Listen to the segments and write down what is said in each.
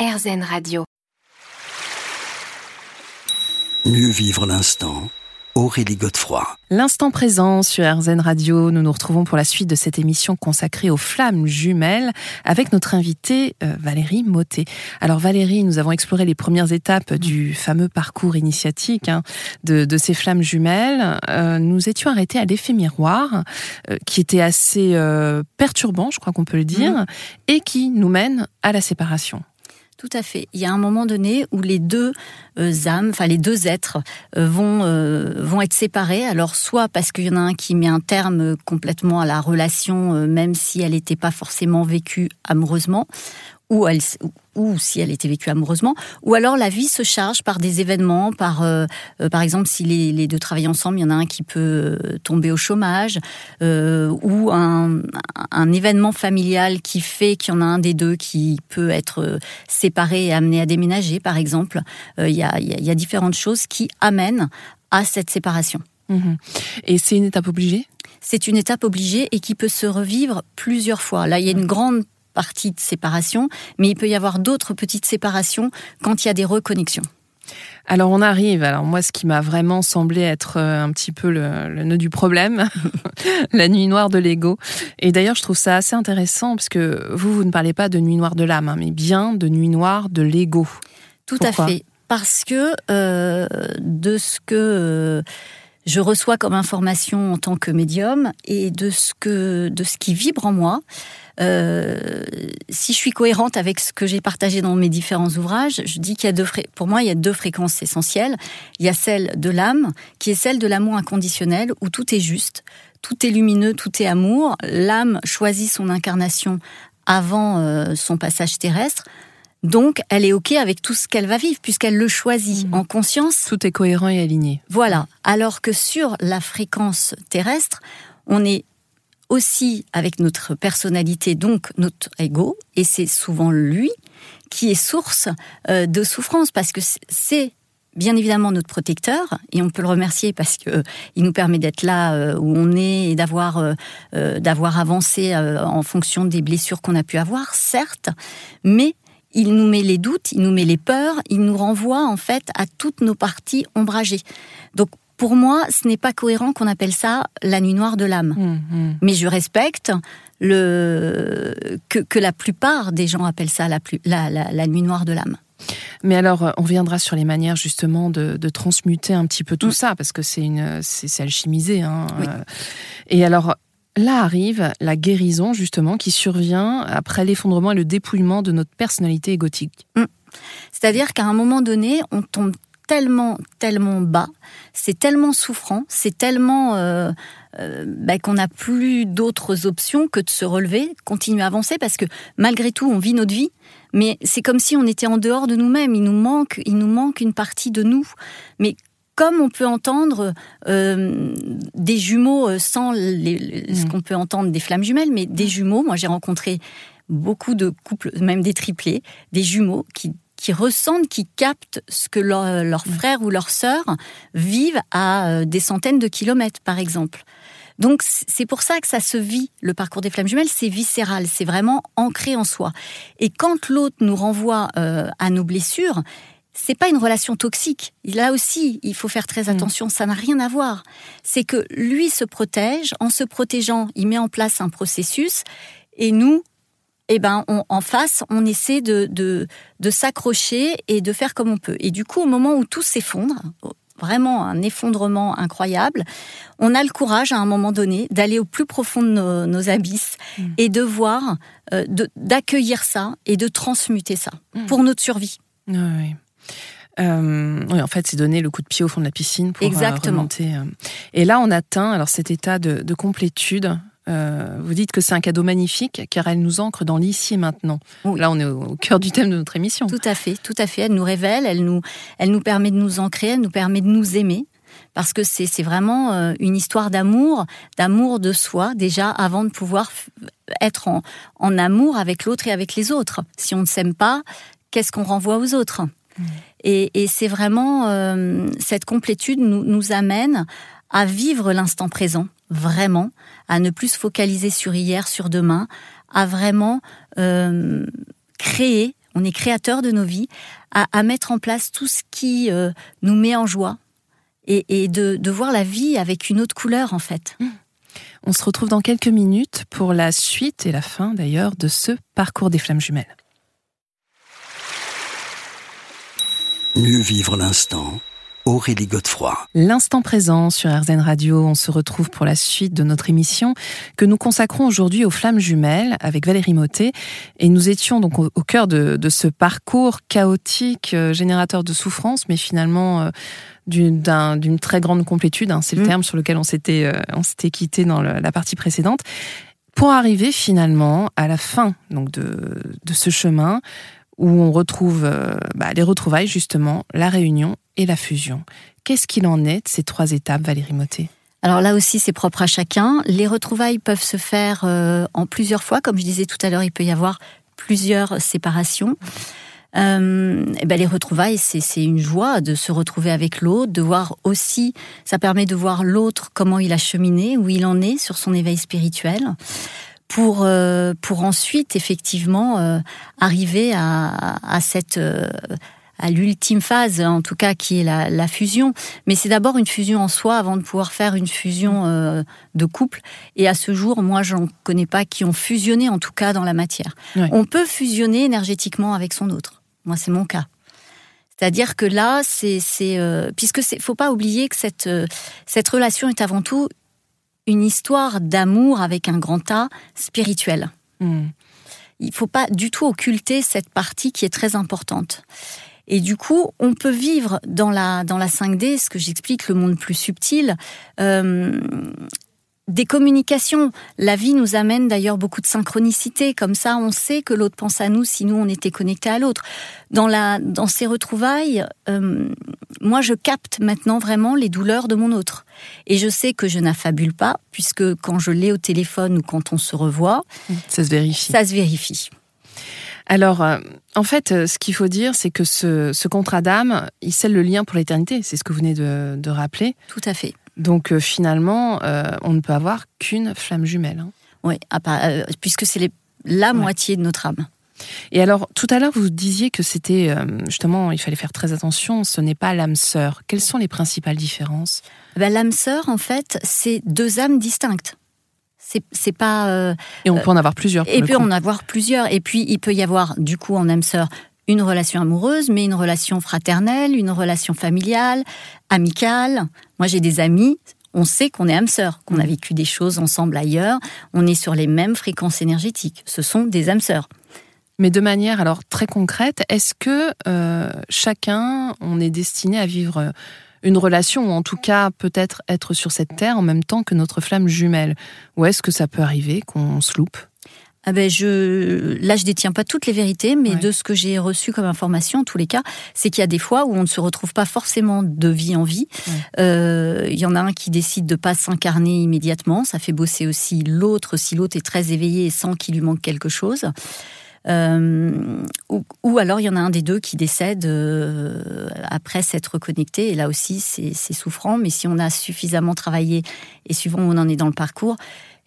RZN Radio. Mieux vivre l'instant. Aurélie Godefroy. L'instant présent sur RZN Radio, nous nous retrouvons pour la suite de cette émission consacrée aux flammes jumelles avec notre invitée euh, Valérie Motet. Alors Valérie, nous avons exploré les premières étapes du fameux parcours initiatique hein, de, ces flammes jumelles. Euh, nous étions arrêtés à l'effet miroir, euh, qui était assez perturbant, je crois qu'on peut le dire, mmh. et qui nous mène à la séparation. Tout à fait. Il y a un moment donné où les deux euh, âmes, enfin les deux êtres euh, vont euh, vont être séparés. Alors soit parce qu'il y en a un qui met un terme complètement à la relation, même si elle n'était pas forcément vécue amoureusement, ou, elle, ou si elle était vécue amoureusement, ou alors la vie se charge par des événements, par, euh, euh, par exemple si les, deux travaillent ensemble, il y en a un qui peut euh, tomber au chômage, ou un, un, événement familial qui fait qu'il y en a un des deux qui peut être séparé et amené à déménager, par exemple. Il y, a, il y a différentes choses qui amènent à cette séparation. Mmh et c'est une étape obligée? C'est une étape obligée et qui peut se revivre plusieurs fois. Là, il y a une grande partie de séparation, mais il peut y avoir d'autres petites séparations quand il y a des reconnexions. Alors on arrive, alors moi ce qui m'a vraiment semblé être euh, un petit peu le, nœud du problème, la nuit noire de l'ego. Et d'ailleurs je trouve ça assez intéressant parce que vous, vous ne parlez pas de nuit noire de l'âme, hein, mais bien de nuit noire de l'ego. Tout à fait. Parce que euh, de ce que... Euh, je reçois comme information en tant que médium et de ce que de ce qui vibre en moi, euh, si je suis cohérente avec ce que j'ai partagé dans mes différents ouvrages, je dis qu'il y a deux, pour moi, il y a deux fréquences essentielles. Il y a celle de l'âme, qui est celle de l'amour inconditionnel, où tout est juste, tout est lumineux, tout est amour. L'âme choisit son incarnation avant euh, son passage terrestre. Donc, elle est OK avec tout ce qu'elle va vivre, puisqu'elle le choisit mmh. en conscience. Tout est cohérent et aligné. Voilà. Alors que sur la fréquence terrestre, on est aussi avec notre personnalité, donc notre ego, et c'est souvent lui qui est source euh, de souffrance, parce que c'est bien évidemment notre protecteur et on peut le remercier parce que il nous permet d'être là euh, où on est et d'avoir euh, d'avoir avancé en fonction des blessures qu'on a pu avoir certes mais il nous met les doutes, il nous met les peurs, il nous renvoie en fait à toutes nos parties ombragées. Donc pour moi, ce n'est pas cohérent qu'on appelle ça la nuit noire de l'âme. Mmh, mmh. Mais je respecte le que, la plupart des gens appellent ça la, la, nuit noire de l'âme. Mais alors, on viendra sur les manières justement de, transmuter un petit peu tout mmh. ça, parce que c'est une, c'est alchimisé. Hein. Et alors, là arrive la guérison justement qui survient après l'effondrement et le dépouillement de notre personnalité égotique. C'est-à-dire qu'à un moment donné, on tombe tellement, tellement bas, c'est tellement souffrant, c'est tellement euh, euh, bah, qu'on n'a plus d'autres options que de se relever, continuer à avancer, parce que malgré tout, on vit notre vie, mais c'est comme si on était en dehors de nous-mêmes. Il nous manque, il nous manque une partie de nous. Mais comme on peut entendre euh, des jumeaux sans ce mmh. qu'on peut entendre des flammes jumelles, mais des jumeaux. Moi, j'ai rencontré beaucoup de couples, même des triplés, des jumeaux qui qui ressentent, qui captent ce que leurs leur mm. frères ou leurs sœurs vivent à euh, des centaines de kilomètres, par exemple. Donc c'est pour ça que ça se vit, le parcours des flammes jumelles, c'est viscéral, c'est vraiment ancré en soi. Et quand l'autre nous renvoie euh, à nos blessures, c'est pas une relation toxique. Là aussi, il faut faire très mm. attention, ça n'a rien à voir. C'est que lui se protège, en se protégeant, il met en place un processus, et nous, eh ben, en face, on essaie de, de, s'accrocher et de faire comme on peut. Et du coup, au moment où tout s'effondre, vraiment un effondrement incroyable, on a le courage à un moment donné d'aller au plus profond de nos, abysses mmh. et de voir, euh, d'accueillir ça et de transmuter ça mmh. pour notre survie. Oui. Euh, oui, en fait, c'est donner le coup de pied au fond de la piscine pour euh, Exactement. remonter. Et là, on atteint alors cet état de, de complétude euh, vous dites que c'est un cadeau magnifique car elle nous ancre dans l'ici et maintenant. Là, on est au cœur du thème de notre émission. Tout à fait, tout à fait. Elle nous révèle, elle nous, elle nous permet de nous ancrer, elle nous permet de nous aimer. Parce que c'est vraiment euh, une histoire d'amour, d'amour de soi, déjà avant de pouvoir être en, en amour avec l'autre et avec les autres. Si on ne s'aime pas, qu'est-ce qu'on renvoie aux autres? Et, et c'est vraiment euh, cette complétude nous, nous amène à vivre l'instant présent, vraiment, à ne plus se focaliser sur hier, sur demain, à vraiment euh, créer on est créateur de nos vies, à, mettre en place tout ce qui euh, nous met en joie et, de, voir la vie avec une autre couleur en fait. Mmh. On se retrouve dans quelques minutes pour la suite et la fin d'ailleurs de ce parcours des flammes jumelles. Mieux vivre l'instant Aurélie Godefroy. L'instant présent sur RZN Radio, on se retrouve pour la suite de notre émission que nous consacrons aujourd'hui aux flammes jumelles avec Valérie Motet. Et nous étions donc au, cœur de, ce parcours chaotique, euh, générateur de souffrance, mais finalement euh, d'une très grande complétude. Hein, c'est le mmh. terme sur lequel on s'était euh, on s'était quitté dans la partie précédente. Pour arriver finalement à la fin donc de, de ce chemin où on retrouve bah, les retrouvailles justement, la réunion et la fusion. Qu'est-ce qu'il en est de ces trois étapes, Valérie Motet alors là aussi, c'est propre à chacun. Les retrouvailles peuvent se faire euh, en plusieurs fois. Comme je disais tout à l'heure, il peut y avoir plusieurs séparations. Euh, et ben les retrouvailles, c'est une joie de se retrouver avec l'autre, de voir aussi, ça permet de voir l'autre comment il a cheminé, où il en est sur son éveil spirituel, pour euh, pour ensuite effectivement arriver à, à cette à l'ultime phase, en tout cas, qui est la, fusion. Mais c'est d'abord une fusion en soi avant de pouvoir faire une fusion euh, de couple. Et à ce jour, moi, j'en connais pas qui ont fusionné, en tout cas, dans la matière. On peut fusionner énergétiquement avec son autre. Moi, c'est mon cas. C'est-à-dire que là, c'est, euh, puisque c'est, faut pas oublier que cette euh, cette relation est avant tout une histoire d'amour avec un grand A spirituel. Hmm. Il faut pas du tout occulter cette partie qui est très importante. Et du coup, on peut vivre dans la, dans la 5D, ce que j'explique, le monde plus subtil, euh, des communications. La vie nous amène d'ailleurs beaucoup de synchronicité. Comme ça, on sait que l'autre pense à nous si nous, on était connectés à l'autre. Dans, la, dans ces retrouvailles, euh, moi, je capte maintenant vraiment les douleurs de mon autre. Et je sais que je n'affabule pas, puisque quand je l'ai au téléphone ou quand on se revoit... Ça se vérifie. Ça se vérifie. Alors, euh, en fait, euh, ce qu'il faut dire, c'est que ce, contrat d'âme, il scelle le lien pour l'éternité. C'est ce que vous venez de, rappeler. Tout à fait. Donc, euh, finalement, on ne peut avoir qu'une flamme jumelle. Hein. Oui, puisque c'est la moitié de notre âme. Et alors, tout à l'heure, vous disiez que c'était justement, il fallait faire très attention, ce n'est pas l'âme sœur. Quelles sont les principales différences? Ben, L'âme sœur, en fait, c'est deux âmes distinctes c'est pas. Euh, et on peut en avoir plusieurs. Et puis en avoir plusieurs. Et puis il peut y avoir du coup en âme sœur une relation amoureuse, mais une relation fraternelle, une relation familiale, amicale. Moi j'ai des amis. On sait qu'on est âme sœur, qu'on a mm. vécu des choses ensemble ailleurs. On est sur les mêmes fréquences énergétiques. Ce sont des âmes sœurs. Mais de manière alors très concrète, est-ce que euh, chacun, on est destiné à vivre une relation, ou en tout cas peut-être être sur cette terre en même temps que notre flamme jumelle? Ou est-ce que ça peut arriver qu'on se loupe? Ah ben je, là, je détiens pas toutes les vérités, mais de ce que j'ai reçu comme information, en tous les cas, c'est qu'il y a des fois où on ne se retrouve pas forcément de vie en vie. Euh, il y en a un qui décide de pas s'incarner immédiatement, ça fait bosser aussi l'autre si l'autre est très éveillé et sent qu'il lui manque quelque chose. Euh, ou, alors il y en a un des deux qui décède euh, après s'être reconnecté. Et là aussi, c'est souffrant. Mais si on a suffisamment travaillé et suivant où on en est dans le parcours,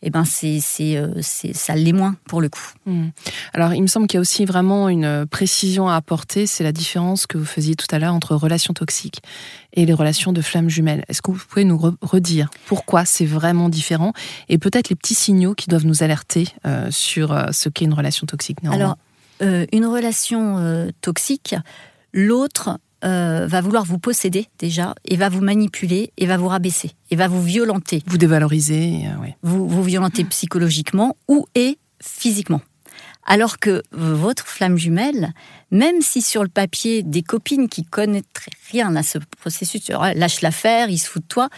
eh ben c'est euh, c'est ça l'est moins pour le coup. Hmm. Alors il me semble qu'il y a aussi vraiment une précision à apporter, c'est la différence que vous faisiez tout à l'heure entre relations toxiques et les relations de flammes jumelles. Est-ce que vous pouvez nous redire pourquoi c'est vraiment différent et peut-être les petits signaux qui doivent nous alerter euh, sur euh, ce qu'est une relation toxique Alors une relation toxique, l'autre euh, va vouloir vous posséder déjà et va vous manipuler et va vous rabaisser et va vous violenter. Vous dévaloriser, euh, oui. Vous vous violenter psychologiquement ou et physiquement. Alors que votre flamme jumelle, même si sur le papier des copines qui connaîtraient rien à ce processus, lâche l'affaire, il se fout de toi,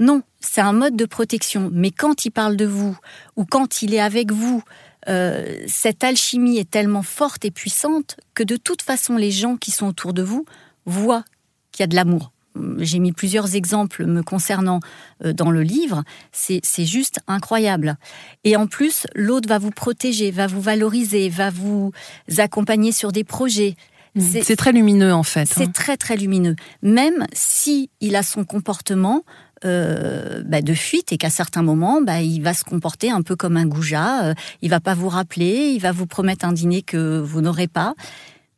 non, c'est un mode de protection. Mais quand il parle de vous ou quand il est avec vous, euh, cette alchimie est tellement forte et puissante que de toute façon les gens qui sont autour de vous voit qu'il y a de l'amour. J'ai mis plusieurs exemples me concernant euh, dans le livre. C'est juste incroyable. Et en plus, l'autre va vous protéger, va vous valoriser, va vous accompagner sur des projets. Mmh. C'est très lumineux en fait. C'est hein. très très lumineux. Même si il a son comportement euh, bah, de fuite et qu'à certains moments, bah, il va se comporter un peu comme un goujat. Euh, il va pas vous rappeler, il va vous promettre un dîner que vous n'aurez pas.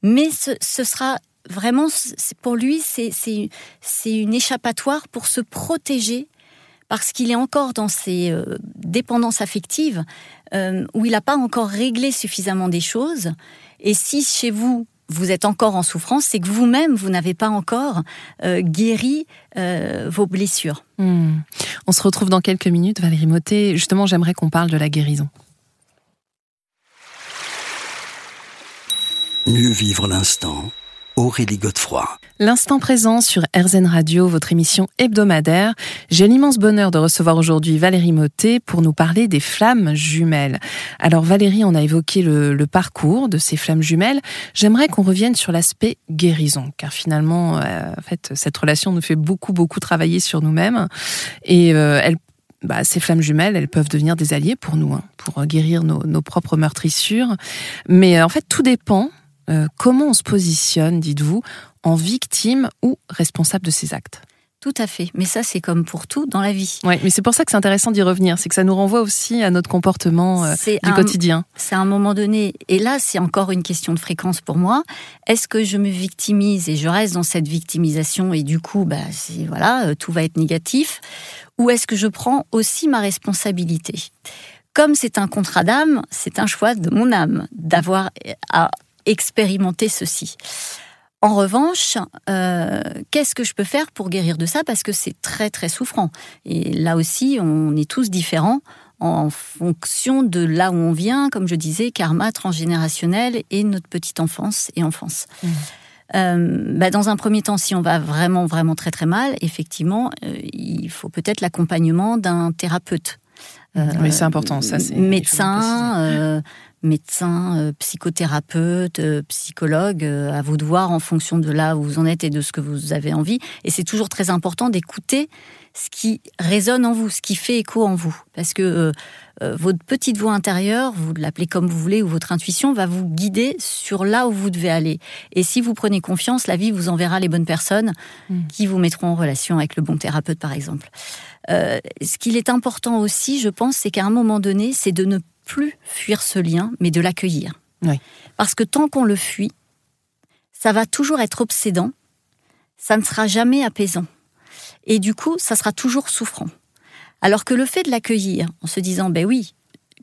Mais ce, ce sera vraiment, pour lui, c'est une échappatoire pour se protéger parce qu'il est encore dans ses euh, dépendances affectives euh, où il n'a pas encore réglé suffisamment des choses. Et si chez vous, vous êtes encore en souffrance, c'est que vous-même, vous, n'avez pas encore euh, guéri vos blessures. Hmm. On se retrouve dans quelques minutes, Valérie Motet. Justement, j'aimerais qu'on parle de la guérison. Mieux vivre l'instant Aurélie Godefroy. L'instant présent sur RZN Radio, votre émission hebdomadaire. J'ai l'immense bonheur de recevoir aujourd'hui Valérie Motet pour nous parler des flammes jumelles. Alors Valérie, on a évoqué le, parcours de ces flammes jumelles. J'aimerais qu'on revienne sur l'aspect guérison, car finalement, euh, en fait, cette relation nous fait beaucoup, beaucoup travailler sur nous-mêmes. Et euh, elle bah, ces flammes jumelles, elles peuvent devenir des alliés pour nous, hein, pour guérir nos, nos propres meurtrissures. Mais euh, en fait, tout dépend euh, comment on se positionne, dites-vous, en victime ou responsable de ses actes tout à fait. Mais ça, c'est comme pour tout dans la vie. Oui, mais c'est pour ça que c'est intéressant d'y revenir. C'est que ça nous renvoie aussi à notre comportement euh, du quotidien. C'est à un moment donné. Et là, c'est encore une question de fréquence pour moi. Est-ce que je me victimise et je reste dans cette victimisation et du coup, bah, voilà, euh, tout va être négatif? Ou est-ce que je prends aussi ma responsabilité? Comme c'est un contrat d'âme, c'est un choix de mon âme d'avoir à expérimenter ceci. En revanche, euh, qu'est-ce que je peux faire pour guérir de ça? Parce que c'est très très souffrant. Et là aussi, on est tous différents en fonction de là où on vient, comme je disais, karma transgénérationnel et notre petite enfance et enfance. Mmh. Euh, bah, dans un premier temps, si on va vraiment vraiment très très mal, effectivement, euh, il faut peut-être l'accompagnement d'un thérapeute. oui, c'est important, ça. Médecin, médecin, euh, psychothérapeute, euh, psychologue, euh, à vous de voir en fonction de là où vous en êtes et de ce que vous avez envie. Et c'est toujours très important d'écouter ce qui résonne en vous, ce qui fait écho en vous. Parce que votre petite voix intérieure, vous l'appelez comme vous voulez, ou votre intuition va vous guider sur là où vous devez aller. Et si vous prenez confiance, la vie vous enverra les bonnes personnes mm. qui vous mettront en relation avec le bon thérapeute, par exemple. ce qu'il est important aussi, je pense, c'est qu'à un moment donné, c'est de ne plus fuir ce lien, mais de l'accueillir. Parce que tant qu'on le fuit, ça va toujours être obsédant, ça ne sera jamais apaisant. Et du coup, ça sera toujours souffrant. Alors que le fait de l'accueillir, en se disant, ben oui,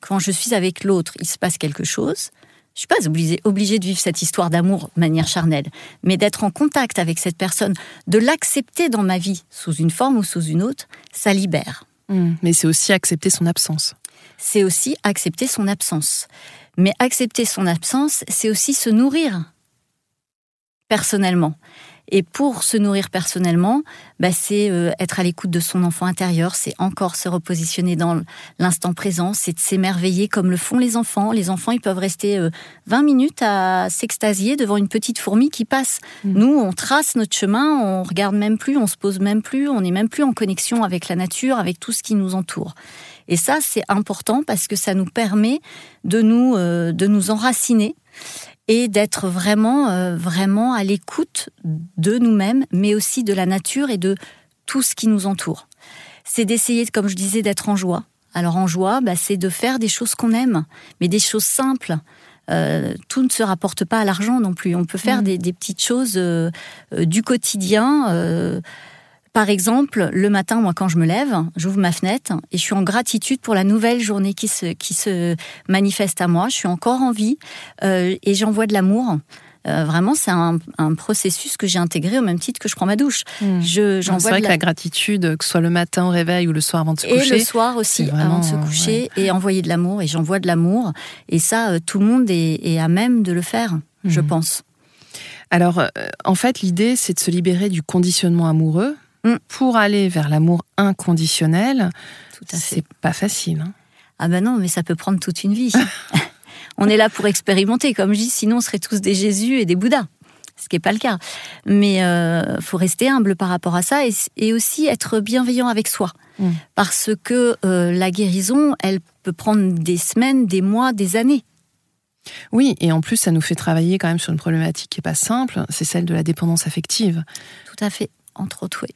quand je suis avec l'autre, il se passe quelque chose, je suis pas obligée, obligée de vivre cette histoire d'amour de manière charnelle, mais d'être en contact avec cette personne, de l'accepter dans ma vie, sous une forme ou sous une autre, ça libère. Mmh. mais c'est aussi accepter son absence c'est aussi accepter son absence. Mais accepter son absence, c'est aussi se nourrir personnellement. Et pour se nourrir personnellement, bah, c'est euh, être à l'écoute de son enfant intérieur, c'est encore se repositionner dans l'instant présent, c'est de s'émerveiller comme le font les enfants. Les enfants, ils peuvent rester 20 euh, minutes à s'extasier devant une petite fourmi qui passe. Mmh. Nous, on trace notre chemin, on regarde même plus, on se pose même plus, on n'est même plus en connexion avec la nature, avec tout ce qui nous entoure. Et ça, c'est important parce que ça nous permet de nous, euh, de nous enraciner et d'être vraiment, euh, vraiment à l'écoute de nous-mêmes, mais aussi de la nature et de tout ce qui nous entoure. C'est d'essayer, comme je disais, d'être en joie. Alors en joie, bah, c'est de faire des choses qu'on aime, mais des choses simples. Euh, tout ne se rapporte pas à l'argent non plus. On peut faire mmh. des, petites choses du quotidien. Par exemple, le matin, moi, quand je me lève, j'ouvre ma fenêtre et je suis en gratitude pour la nouvelle journée qui se, qui se manifeste à moi. Je suis encore en vie euh, et j'envoie de l'amour. Euh, vraiment, c'est un, processus que j'ai intégré au même titre que je prends ma douche. Hmm. Je, c'est vrai que la... gratitude, que ce soit le matin au réveil ou le soir avant de se coucher. Et le soir aussi, avant de se coucher, et envoyer de l'amour. Et j'envoie de l'amour. Et ça, euh, tout le monde est, à même de le faire, je hmm. pense. Alors, en fait, l'idée, c'est de se libérer du conditionnement amoureux. Pour aller vers l'amour inconditionnel, c'est pas facile. Hein. Ah ben non, mais ça peut prendre toute une vie. on est là pour expérimenter, comme je dis, sinon on serait tous des Jésus et des Bouddhas, ce qui n'est pas le cas. Mais il euh, faut rester humble par rapport à ça et, aussi être bienveillant avec soi. Mm. Parce que euh, la guérison, elle peut prendre des semaines, des mois, des années. Oui, et en plus, ça nous fait travailler quand même sur une problématique qui n'est pas simple, c'est celle de la dépendance affective. Tout à fait, entre autres, oui.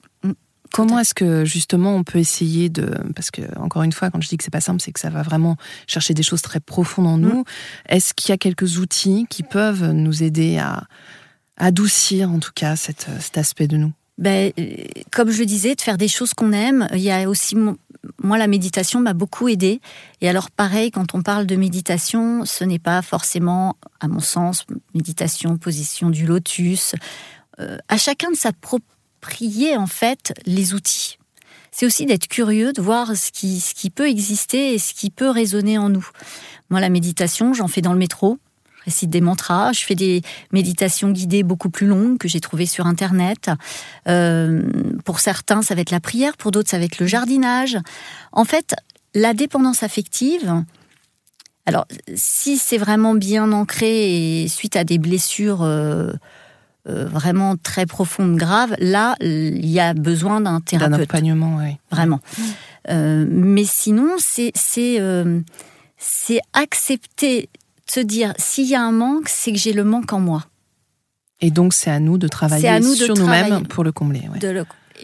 Mm. comment est-ce que justement on peut essayer de parce que encore une fois quand je dis que c'est pas simple c'est que ça va vraiment chercher des choses très profondes en nous. Mm. Est-ce qu'il y a quelques outils qui peuvent nous aider à adoucir en tout cas cet aspect de nous? Ben, euh, comme je le disais, de faire des choses qu'on aime. Il y a aussi moi, la méditation m'a beaucoup aidé. Et alors, pareil, quand on parle de méditation, ce n'est pas forcément, à mon sens, méditation, position du lotus. Euh, à chacun de s'approprier, en fait, les outils. C'est aussi d'être curieux, de voir ce qui, ce qui peut exister et ce qui peut résonner en nous. Moi, la méditation, j'en fais dans le métro récite des mantras, je fais des méditations guidées beaucoup plus longues que j'ai trouvées sur Internet. Euh, pour certains, ça va être la prière, pour d'autres, ça va être le jardinage. En fait, la dépendance affective, alors si c'est vraiment bien ancré et suite à des blessures euh, euh, vraiment très profondes, graves, là, il y a besoin d'un thérapeute. D'un accompagnement, oui. Vraiment. mais sinon, c'est c'est accepter se dire s'il y a un manque, c'est que j'ai le manque en moi. Et donc c'est à nous de travailler sur nous-mêmes pour le combler.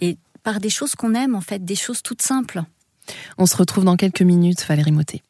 et par des choses qu'on aime en fait, des choses toutes simples. On se retrouve dans quelques minutes, Valérie Motet.